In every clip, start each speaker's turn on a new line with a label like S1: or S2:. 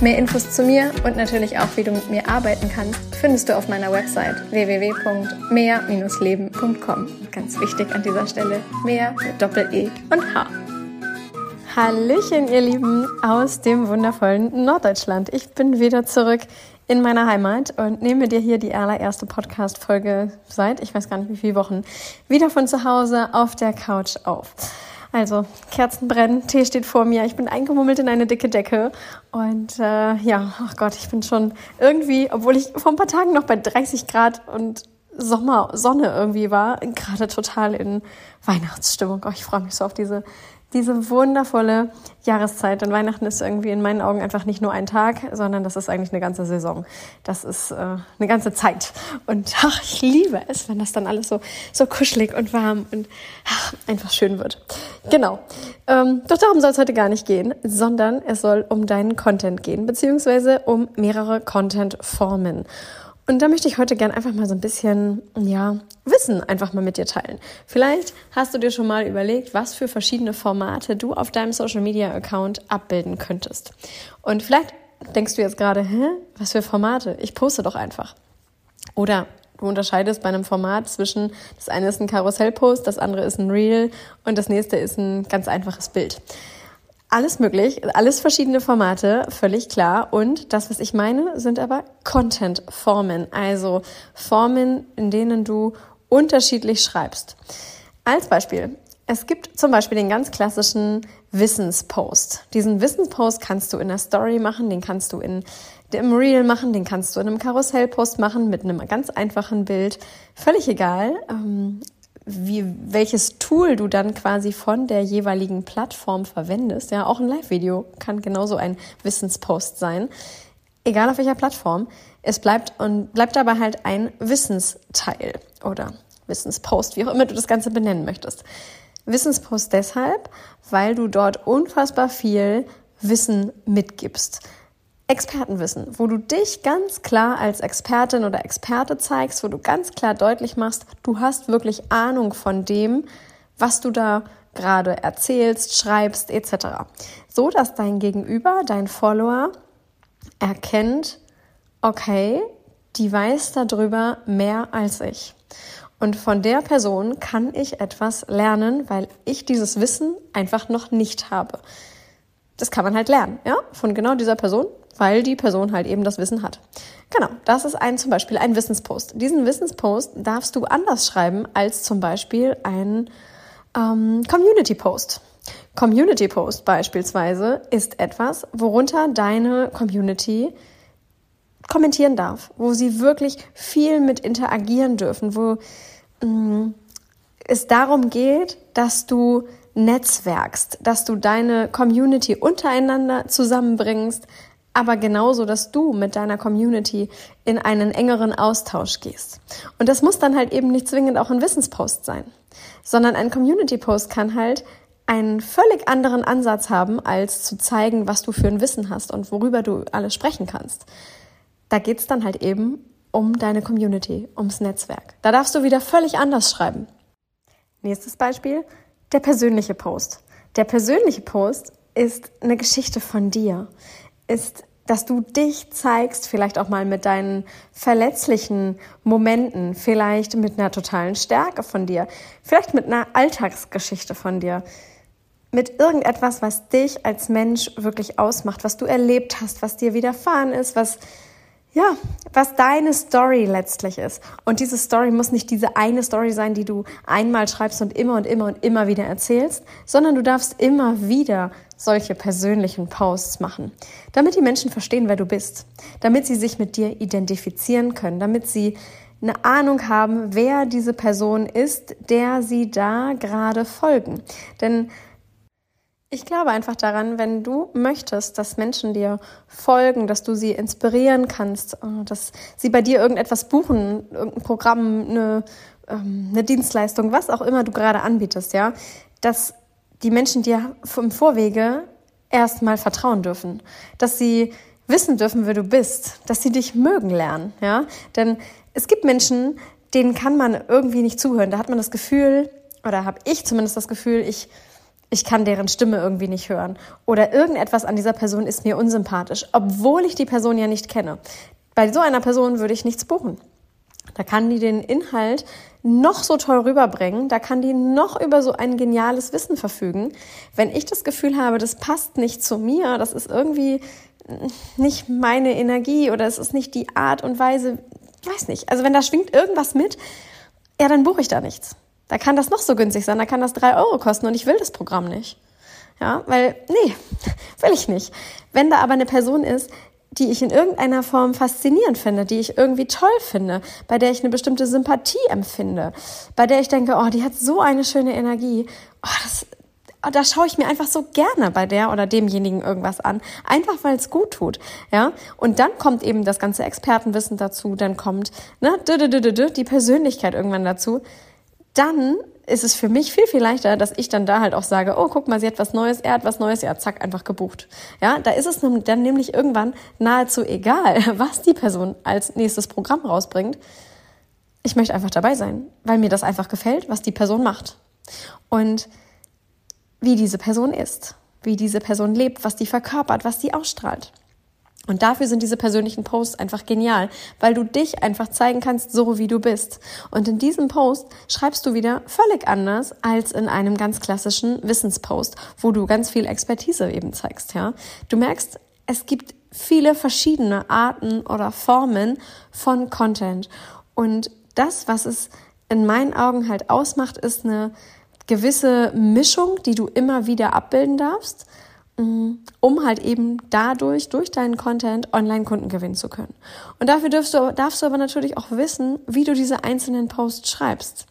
S1: Mehr Infos zu mir und natürlich auch, wie du mit mir arbeiten kannst, findest du auf meiner Website www.mehr-leben.com. Ganz wichtig an dieser Stelle, mehr mit Doppel-E und H. Hallöchen, ihr Lieben aus dem wundervollen Norddeutschland. Ich bin wieder zurück in meiner Heimat und nehme dir hier die allererste Podcast-Folge seit, ich weiß gar nicht wie viele Wochen, wieder von zu Hause auf der Couch auf. Also Kerzen brennen, Tee steht vor mir, ich bin eingemummelt in eine dicke Decke und äh, ja, ach Gott, ich bin schon irgendwie, obwohl ich vor ein paar Tagen noch bei 30 Grad und Sommer, Sonne irgendwie war, gerade total in Weihnachtsstimmung. Oh, ich freue mich so auf diese diese wundervolle Jahreszeit. Denn Weihnachten ist irgendwie in meinen Augen einfach nicht nur ein Tag, sondern das ist eigentlich eine ganze Saison. Das ist äh, eine ganze Zeit. Und ach, ich liebe es, wenn das dann alles so, so kuschelig und warm und ach, einfach schön wird. Genau. Ähm, doch darum soll es heute gar nicht gehen, sondern es soll um deinen Content gehen, beziehungsweise um mehrere Content-Formen. Und da möchte ich heute gern einfach mal so ein bisschen, ja, Wissen einfach mal mit dir teilen. Vielleicht hast du dir schon mal überlegt, was für verschiedene Formate du auf deinem Social Media Account abbilden könntest. Und vielleicht denkst du jetzt gerade, hä, was für Formate? Ich poste doch einfach. Oder du unterscheidest bei einem Format zwischen, das eine ist ein Karussellpost, das andere ist ein Reel und das nächste ist ein ganz einfaches Bild. Alles möglich, alles verschiedene Formate, völlig klar. Und das, was ich meine, sind aber Content-Formen, also Formen, in denen du unterschiedlich schreibst. Als Beispiel, es gibt zum Beispiel den ganz klassischen Wissenspost. Diesen Wissenspost kannst du in der Story machen, den kannst du in dem Reel machen, den kannst du in einem Karussellpost machen mit einem ganz einfachen Bild. Völlig egal. Wie, welches Tool du dann quasi von der jeweiligen Plattform verwendest. Ja, auch ein Live-Video kann genauso ein Wissenspost sein. Egal auf welcher Plattform. Es bleibt und bleibt dabei halt ein Wissensteil oder Wissenspost, wie auch immer du das Ganze benennen möchtest. Wissenspost deshalb, weil du dort unfassbar viel Wissen mitgibst. Expertenwissen, wo du dich ganz klar als Expertin oder Experte zeigst, wo du ganz klar deutlich machst, du hast wirklich Ahnung von dem, was du da gerade erzählst, schreibst etc. So dass dein Gegenüber, dein Follower erkennt, okay, die weiß darüber mehr als ich. Und von der Person kann ich etwas lernen, weil ich dieses Wissen einfach noch nicht habe. Das kann man halt lernen, ja, von genau dieser Person, weil die Person halt eben das Wissen hat. Genau, das ist ein zum Beispiel ein Wissenspost. Diesen Wissenspost darfst du anders schreiben als zum Beispiel ein ähm, Community Post. Community Post beispielsweise ist etwas, worunter deine Community kommentieren darf, wo sie wirklich viel mit interagieren dürfen, wo mh, mm, es darum geht, dass du netzwerkst, dass du deine Community untereinander zusammenbringst, aber genauso, dass du mit deiner Community in einen engeren Austausch gehst. Und das muss dann halt eben nicht zwingend auch ein Wissenspost sein, sondern ein Community-Post kann halt einen völlig anderen Ansatz haben, als zu zeigen, was du für ein Wissen hast und worüber du alles sprechen kannst. Da geht's dann halt eben um deine Community, ums Netzwerk. Da darfst du wieder völlig anders schreiben. Nächstes Beispiel, der persönliche Post. Der persönliche Post ist eine Geschichte von dir ist, dass du dich zeigst, vielleicht auch mal mit deinen verletzlichen Momenten, vielleicht mit einer totalen Stärke von dir, vielleicht mit einer Alltagsgeschichte von dir, mit irgendetwas, was dich als Mensch wirklich ausmacht, was du erlebt hast, was dir widerfahren ist, was ja, was deine Story letztlich ist. Und diese Story muss nicht diese eine Story sein, die du einmal schreibst und immer und immer und immer wieder erzählst, sondern du darfst immer wieder solche persönlichen Posts machen, damit die Menschen verstehen, wer du bist, damit sie sich mit dir identifizieren können, damit sie eine Ahnung haben, wer diese Person ist, der sie da gerade folgen. Denn Ich glaube einfach daran, wenn du möchtest, dass Menschen dir folgen, dass du sie inspirieren kannst, äh, dass sie bei dir irgendetwas buchen, irgendein Programm, eine, ähm, eine Dienstleistung, was auch immer du gerade anbietest, ja, dass die Menschen dir im Vorwege erstmal vertrauen dürfen, dass sie wissen dürfen, wer du bist, dass sie dich mögen lernen, ja, denn es gibt Menschen, denen kann man irgendwie nicht zuhören. Da hat man das Gefühl, oder habe ich zumindest das Gefühl, ich ich kann deren Stimme irgendwie nicht hören. Oder irgendetwas an dieser Person ist mir unsympathisch, obwohl ich die Person ja nicht kenne. Bei so einer Person würde ich nichts buchen. Da kann die den Inhalt noch so toll rüberbringen, da kann die noch über so ein geniales Wissen verfügen. Wenn ich das Gefühl habe, das passt nicht zu mir, das ist irgendwie nicht meine Energie oder es ist nicht die Art und Weise, weiß nicht. Also wenn da schwingt irgendwas mit, ja, dann buche ich da nichts. Da kann das noch so günstig sein, da kann das drei Euro kosten und ich will das Programm nicht. Ja, weil, nee, will ich nicht. Wenn da aber eine Person ist, die ich in irgendeiner Form faszinierend finde, die ich irgendwie toll finde, bei der ich eine bestimmte Sympathie empfinde, bei der ich denke, oh, die hat so eine schöne Energie, oh, das, oh, da schaue ich mir einfach so gerne bei der oder demjenigen irgendwas an, einfach weil es gut tut, ja. Und dann kommt eben das ganze Expertenwissen dazu, dann kommt ne, die Persönlichkeit irgendwann dazu dann ist es für mich viel, viel leichter, dass ich dann da halt auch sage, oh, guck mal, sie hat was Neues, er hat was Neues, ja, zack, einfach gebucht. Ja, da ist es dann nämlich irgendwann nahezu egal, was die Person als nächstes Programm rausbringt. Ich möchte einfach dabei sein, weil mir das einfach gefällt, was die Person macht. Und wie diese Person ist, wie diese Person lebt, was die verkörpert, was die ausstrahlt. Und dafür sind diese persönlichen Posts einfach genial, weil du dich einfach zeigen kannst, so wie du bist. Und in diesem Post schreibst du wieder völlig anders als in einem ganz klassischen Wissenspost, wo du ganz viel Expertise eben zeigst, ja. Du merkst, es gibt viele verschiedene Arten oder Formen von Content. Und das, was es in meinen Augen halt ausmacht, ist eine gewisse Mischung, die du immer wieder abbilden darfst um halt eben dadurch, durch deinen Content, Online-Kunden gewinnen zu können. Und dafür darfst du, darfst du aber natürlich auch wissen, wie du diese einzelnen Posts schreibst.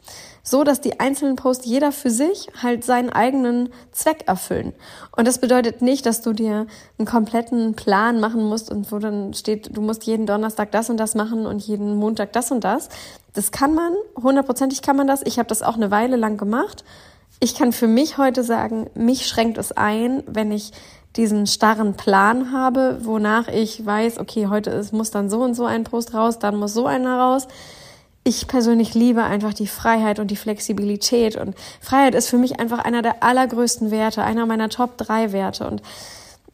S1: So, dass die einzelnen Posts jeder für sich halt seinen eigenen Zweck erfüllen. Und das bedeutet nicht, dass du dir einen kompletten Plan machen musst und wo dann steht, du musst jeden Donnerstag das und das machen und jeden Montag das und das. Das kann man, hundertprozentig kann man das. Ich habe das auch eine Weile lang gemacht ich kann für mich heute sagen, mich schränkt es ein, wenn ich diesen starren Plan habe, wonach ich weiß, okay, heute ist, muss dann so und so ein Post raus, dann muss so einer raus. Ich persönlich liebe einfach die Freiheit und die Flexibilität und Freiheit ist für mich einfach einer der allergrößten Werte, einer meiner Top drei Werte und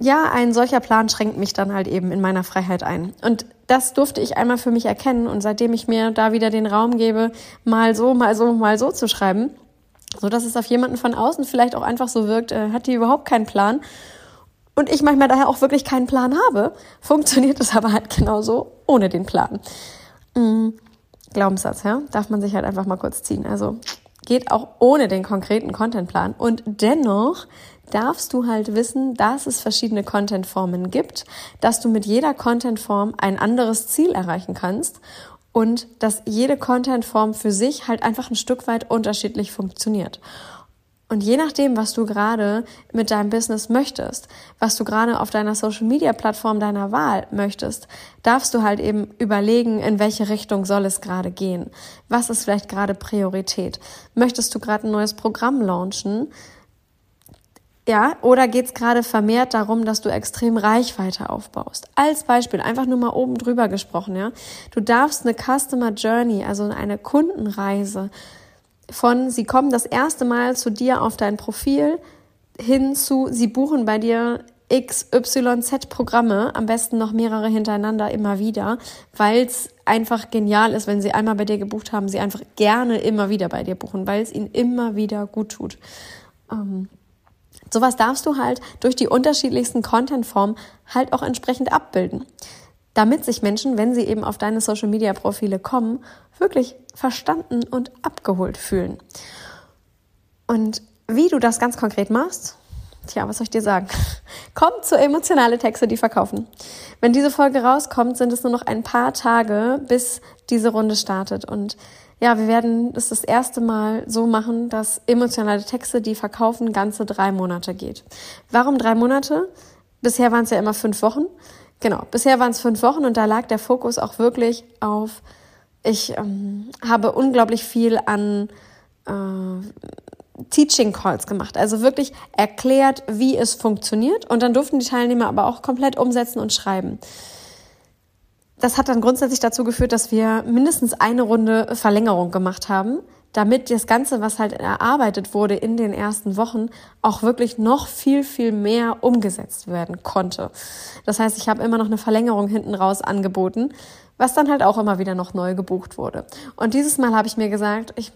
S1: ja, ein solcher Plan schränkt mich dann halt eben in meiner Freiheit ein. Und das durfte ich einmal für mich erkennen und seitdem ich mir da wieder den Raum gebe, mal so, mal so, mal so zu schreiben, so dass es auf jemanden von außen vielleicht auch einfach so wirkt, äh, hat die überhaupt keinen Plan. Und ich manchmal daher auch wirklich keinen Plan habe, funktioniert es aber halt genauso ohne den Plan. Mhm. Glaubenssatz, ja, darf man sich halt einfach mal kurz ziehen. Also geht auch ohne den konkreten Contentplan. Und dennoch darfst du halt wissen, dass es verschiedene Contentformen gibt, dass du mit jeder Contentform ein anderes Ziel erreichen kannst und dass jede Contentform für sich halt einfach ein Stück weit unterschiedlich funktioniert. Und je nachdem, was du gerade mit deinem Business möchtest, was du gerade auf deiner Social Media Plattform deiner Wahl möchtest, darfst du halt eben überlegen, in welche Richtung soll es gerade gehen? Was ist vielleicht gerade Priorität? Möchtest du gerade ein neues Programm launchen? Ja, oder geht es gerade vermehrt darum, dass du extrem Reichweite aufbaust? Als Beispiel, einfach nur mal oben drüber gesprochen, ja. Du darfst eine Customer Journey, also eine Kundenreise von, sie kommen das erste Mal zu dir auf dein Profil hin zu, sie buchen bei dir XYZ-Programme, am besten noch mehrere hintereinander immer wieder, weil es einfach genial ist, wenn sie einmal bei dir gebucht haben, sie einfach gerne immer wieder bei dir buchen, weil es ihnen immer wieder gut tut. Ähm, Sowas darfst du halt durch die unterschiedlichsten Contentformen halt auch entsprechend abbilden. Damit sich Menschen, wenn sie eben auf deine Social Media Profile kommen, wirklich verstanden und abgeholt fühlen. Und wie du das ganz konkret machst, tja, was soll ich dir sagen? Komm zu emotionale Texte, die verkaufen. Wenn diese Folge rauskommt, sind es nur noch ein paar Tage, bis diese Runde startet. Und ja, wir werden es das erste Mal so machen, dass emotionale Texte, die verkaufen, ganze drei Monate geht. Warum drei Monate? Bisher waren es ja immer fünf Wochen. Genau, bisher waren es fünf Wochen und da lag der Fokus auch wirklich auf, ich ähm, habe unglaublich viel an äh, Teaching Calls gemacht. Also wirklich erklärt, wie es funktioniert. Und dann durften die Teilnehmer aber auch komplett umsetzen und schreiben. Das hat dann grundsätzlich dazu geführt, dass wir mindestens eine Runde Verlängerung gemacht haben, damit das Ganze, was halt erarbeitet wurde in den ersten Wochen, auch wirklich noch viel, viel mehr umgesetzt werden konnte. Das heißt, ich habe immer noch eine Verlängerung hinten raus angeboten, was dann halt auch immer wieder noch neu gebucht wurde. Und dieses Mal habe ich mir gesagt, ich,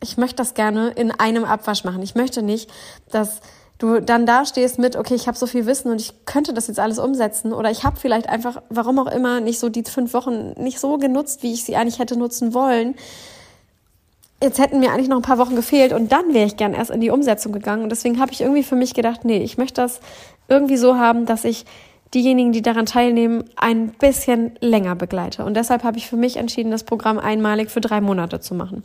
S1: ich möchte das gerne in einem Abwasch machen. Ich möchte nicht, dass du dann da stehst mit, okay, ich habe so viel Wissen und ich könnte das jetzt alles umsetzen oder ich habe vielleicht einfach, warum auch immer, nicht so die fünf Wochen nicht so genutzt, wie ich sie eigentlich hätte nutzen wollen. Jetzt hätten mir eigentlich noch ein paar Wochen gefehlt und dann wäre ich gern erst in die Umsetzung gegangen. Und deswegen habe ich irgendwie für mich gedacht, nee, ich möchte das irgendwie so haben, dass ich diejenigen, die daran teilnehmen, ein bisschen länger begleite. Und deshalb habe ich für mich entschieden, das Programm einmalig für drei Monate zu machen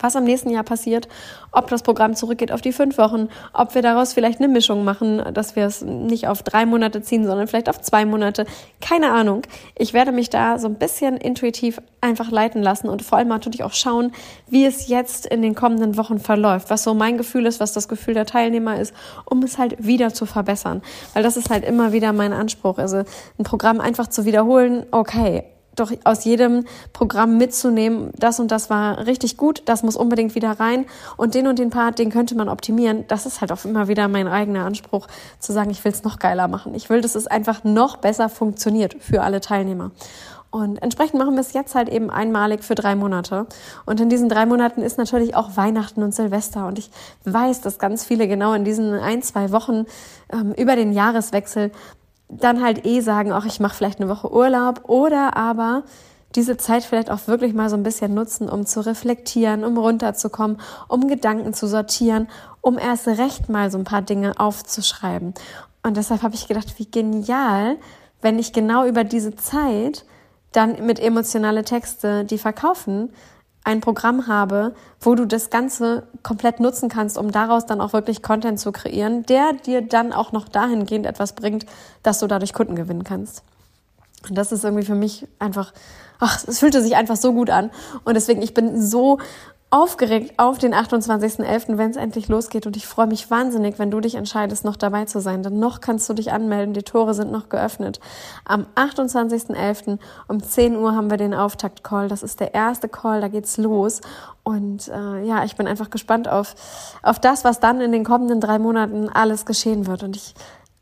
S1: was am nächsten Jahr passiert, ob das Programm zurückgeht auf die fünf Wochen, ob wir daraus vielleicht eine Mischung machen, dass wir es nicht auf drei Monate ziehen, sondern vielleicht auf zwei Monate. Keine Ahnung. Ich werde mich da so ein bisschen intuitiv einfach leiten lassen und vor allem natürlich auch schauen, wie es jetzt in den kommenden Wochen verläuft, was so mein Gefühl ist, was das Gefühl der Teilnehmer ist, um es halt wieder zu verbessern. Weil das ist halt immer wieder mein Anspruch. Also ein Programm einfach zu wiederholen, okay, doch aus jedem Programm mitzunehmen, das und das war richtig gut, das muss unbedingt wieder rein und den und den Part, den könnte man optimieren. Das ist halt auch immer wieder mein eigener Anspruch, zu sagen, ich will es noch geiler machen. Ich will, dass es einfach noch besser funktioniert für alle Teilnehmer. Und entsprechend machen wir es jetzt halt eben einmalig für drei Monate. Und in diesen drei Monaten ist natürlich auch Weihnachten und Silvester. Und ich weiß, dass ganz viele genau in diesen ein, zwei Wochen ähm, über den Jahreswechsel dann halt eh sagen, ach, ich mache vielleicht eine Woche Urlaub oder aber diese Zeit vielleicht auch wirklich mal so ein bisschen nutzen, um zu reflektieren, um runterzukommen, um Gedanken zu sortieren, um erst recht mal so ein paar Dinge aufzuschreiben. Und deshalb habe ich gedacht, wie genial, wenn ich genau über diese Zeit dann mit emotionale Texte, die verkaufen, ein Programm habe, wo du das Ganze komplett nutzen kannst, um daraus dann auch wirklich Content zu kreieren, der dir dann auch noch dahingehend etwas bringt, dass du dadurch Kunden gewinnen kannst. Und das ist irgendwie für mich einfach, ach, es fühlte sich einfach so gut an. Und deswegen, ich bin so aufgeregt auf den 28.11., wenn es endlich losgeht. Und ich freue mich wahnsinnig, wenn du dich entscheidest, noch dabei zu sein. Denn noch kannst du dich anmelden. Die Tore sind noch geöffnet. Am 28.11. um 10 Uhr haben wir den Auftakt-Call. Das ist der erste Call, da geht's los. Und äh, ja, ich bin einfach gespannt auf, auf das, was dann in den kommenden drei Monaten alles geschehen wird. Und ich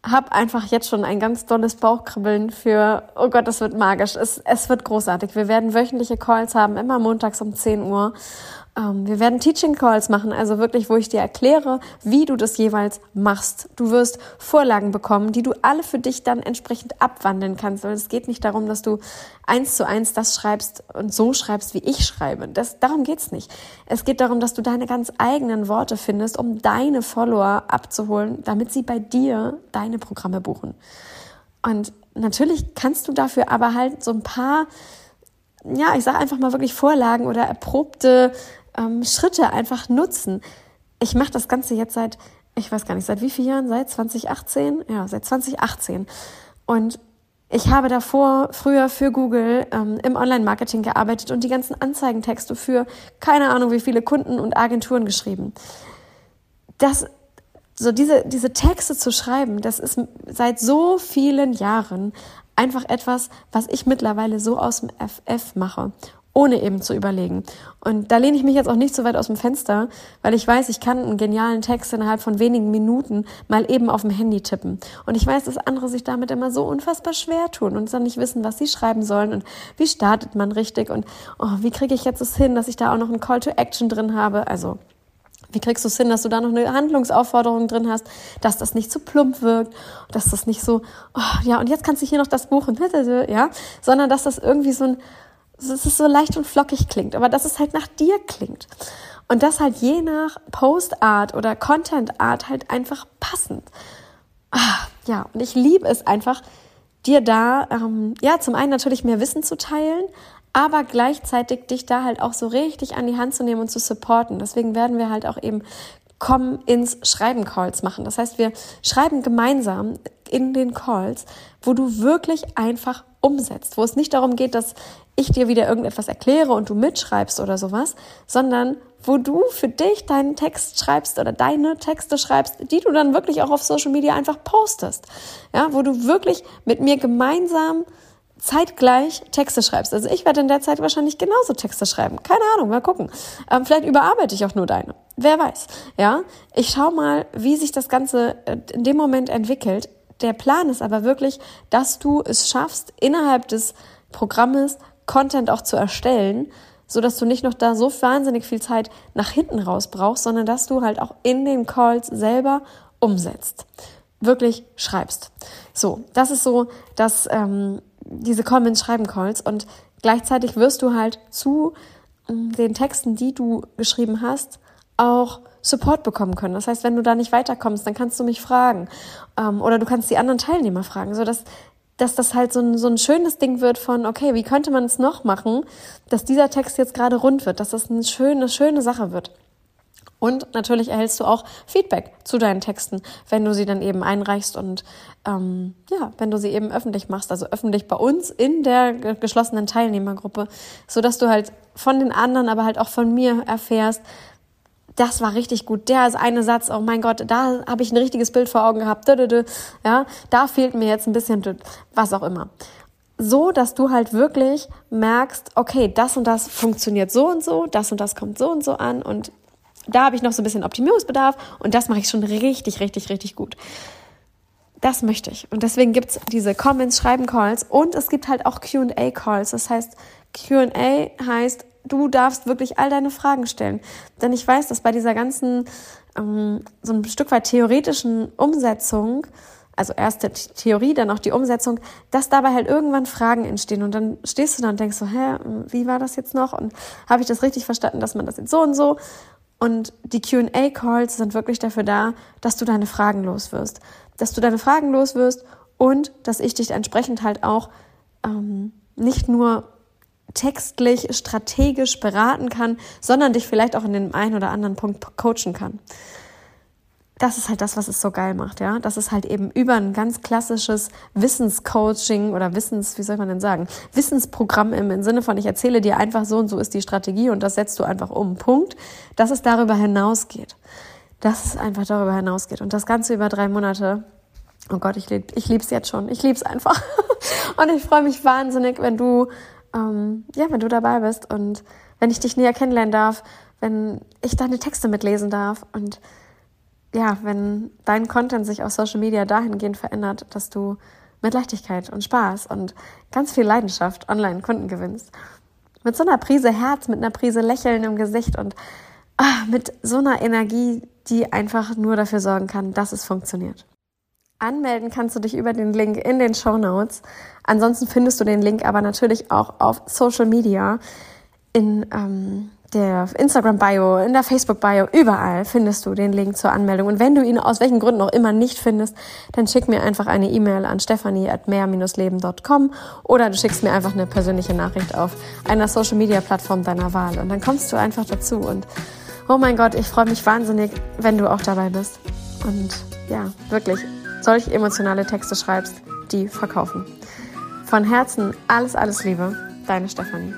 S1: habe einfach jetzt schon ein ganz tolles Bauchkribbeln für, oh Gott, das wird magisch. Es, es wird großartig. Wir werden wöchentliche Calls haben, immer montags um 10 Uhr. Ähm, wir werden Teaching Calls machen, also wirklich, wo ich dir erkläre, wie du das jeweils machst. Du wirst Vorlagen bekommen, die du alle für dich dann entsprechend abwandeln kannst. Weil es geht nicht darum, dass du eins zu eins das schreibst und so schreibst, wie ich schreibe. Das, darum geht's nicht. Es geht darum, dass du deine ganz eigenen Worte findest, um deine Follower abzuholen, damit sie bei dir deine Programme buchen. Und natürlich kannst du dafür aber halt so ein paar ja, ich sage einfach mal wirklich Vorlagen oder erprobte ähm, Schritte einfach nutzen. Ich mache das Ganze jetzt seit, ich weiß gar nicht, seit wie vielen Jahren? Seit 2018? Ja, seit 2018. Und ich habe davor früher für Google ähm, im Online-Marketing gearbeitet und die ganzen Anzeigentexte für keine Ahnung wie viele Kunden und Agenturen geschrieben. Das, so diese, diese Texte zu schreiben, das ist seit so vielen Jahren einfach etwas, was ich mittlerweile so aus dem FF mache ohne eben zu überlegen. Und da lehne ich mich jetzt auch nicht so weit aus dem Fenster, weil ich weiß, ich kann einen genialen Text innerhalb von wenigen Minuten mal eben auf dem Handy tippen. Und ich weiß, dass andere sich damit immer so unfassbar schwer tun und dann nicht wissen, was sie schreiben sollen und wie startet man richtig und oh, wie kriege ich jetzt es hin, dass ich da auch noch einen Call to Action drin habe. Also wie kriegst du es hin, dass du da noch eine Handlungsaufforderung drin hast, dass das nicht zu plump wirkt, dass das nicht so, oh, ja, und jetzt kannst du hier noch das buchen, ja, sondern dass das irgendwie so ein, dass es so leicht und flockig klingt, aber dass es halt nach dir klingt. Und das halt je nach Postart oder Contentart halt einfach passend. Ah, ja, und ich liebe es einfach, dir da, ähm, ja, zum einen natürlich mehr Wissen zu teilen, aber gleichzeitig dich da halt auch so richtig an die Hand zu nehmen und zu supporten. Deswegen werden wir halt auch eben Komm ins Schreiben Calls machen. Das heißt, wir schreiben gemeinsam in den Calls, wo du wirklich einfach umsetzt, wo es nicht darum geht, dass ich dir wieder irgendetwas erkläre und du mitschreibst oder sowas, sondern wo du für dich deinen Text schreibst oder deine Texte schreibst, die du dann wirklich auch auf Social Media einfach postest. Ja, wo du wirklich mit mir gemeinsam zeitgleich Texte schreibst. Also ich werde in der Zeit wahrscheinlich genauso Texte schreiben. Keine Ahnung, mal gucken. Ähm, vielleicht überarbeite ich auch nur deine. Wer weiß. Ja, ich schau mal, wie sich das Ganze äh, in dem Moment entwickelt. Der Plan ist aber wirklich, dass du es schaffst, innerhalb des Programmes Content auch zu erstellen, so dass du nicht noch da so wahnsinnig viel Zeit nach hinten raus brauchst, sondern dass du halt auch in den Calls selber umsetzt. Wirklich schreibst. So, das ist so, dass ähm, diese Comments schreiben Calls und gleichzeitig wirst du halt zu ähm, den Texten, die du geschrieben hast, auch Support bekommen können. Das heißt, wenn du da nicht weiterkommst, dann kannst du mich fragen ähm, oder du kannst die anderen Teilnehmer fragen, so dass dass das halt so ein, so ein schönes Ding wird von, okay, wie könnte man es noch machen, dass dieser Text jetzt gerade rund wird, dass das eine schöne, schöne Sache wird. Und natürlich erhältst du auch Feedback zu deinen Texten, wenn du sie dann eben einreichst und ähm, ja, wenn du sie eben öffentlich machst, also öffentlich bei uns in der geschlossenen Teilnehmergruppe, so dass du halt von den anderen, aber halt auch von mir erfährst, das war richtig gut. Der ist eine Satz, oh mein Gott, da habe ich ein richtiges Bild vor Augen gehabt. Ja, da fehlt mir jetzt ein bisschen was auch immer so, dass du halt wirklich merkst, okay, das und das funktioniert so und so, das und das kommt so und so an und da habe ich noch so ein bisschen Optimierungsbedarf und das mache ich schon richtig, richtig, richtig gut. Das möchte ich. Und deswegen gibt's diese Comments, Schreiben Calls und es gibt halt auch QA Calls. Das heißt, QA heißt, du darfst wirklich all deine Fragen stellen. Denn ich weiß, dass bei dieser ganzen, ähm, so ein Stück weit theoretischen Umsetzung, also erst die Theorie, dann auch die Umsetzung, dass dabei halt irgendwann Fragen entstehen und dann stehst du da und denkst so, hä, wie war das jetzt noch und habe ich das richtig verstanden, dass man das jetzt so und so und die QA-Calls sind wirklich dafür da, dass du deine Fragen loswirst. Dass du deine Fragen loswirst und dass ich dich entsprechend halt auch ähm, nicht nur textlich, strategisch beraten kann, sondern dich vielleicht auch in dem einen oder anderen Punkt coachen kann das ist halt das, was es so geil macht, ja. Das ist halt eben über ein ganz klassisches Wissenscoaching oder Wissens, wie soll man denn sagen, Wissensprogramm im, im Sinne von, ich erzähle dir einfach so und so ist die Strategie und das setzt du einfach um. Punkt. Dass es darüber hinausgeht. Dass es einfach darüber hinausgeht. Und das Ganze über drei Monate. Oh Gott, ich, lieb, ich lieb's jetzt schon. Ich lieb's einfach. und ich freue mich wahnsinnig, wenn du, ähm, ja, wenn du dabei bist und wenn ich dich näher kennenlernen darf, wenn ich deine Texte mitlesen darf und ja, wenn dein Content sich auf Social Media dahingehend verändert, dass du mit Leichtigkeit und Spaß und ganz viel Leidenschaft online Kunden gewinnst. Mit so einer Prise Herz, mit einer Prise Lächeln im Gesicht und ah, mit so einer Energie, die einfach nur dafür sorgen kann, dass es funktioniert. Anmelden kannst du dich über den Link in den Show Notes. Ansonsten findest du den Link aber natürlich auch auf Social Media in ähm, der Instagram-Bio, in der Facebook-Bio, überall findest du den Link zur Anmeldung. Und wenn du ihn aus welchen Gründen auch immer nicht findest, dann schick mir einfach eine E-Mail an stephanie.mehr-leben.com oder du schickst mir einfach eine persönliche Nachricht auf einer Social-Media-Plattform deiner Wahl. Und dann kommst du einfach dazu. Und oh mein Gott, ich freue mich wahnsinnig, wenn du auch dabei bist. Und ja, wirklich solch emotionale Texte schreibst, die verkaufen. Von Herzen alles, alles Liebe, deine Stephanie.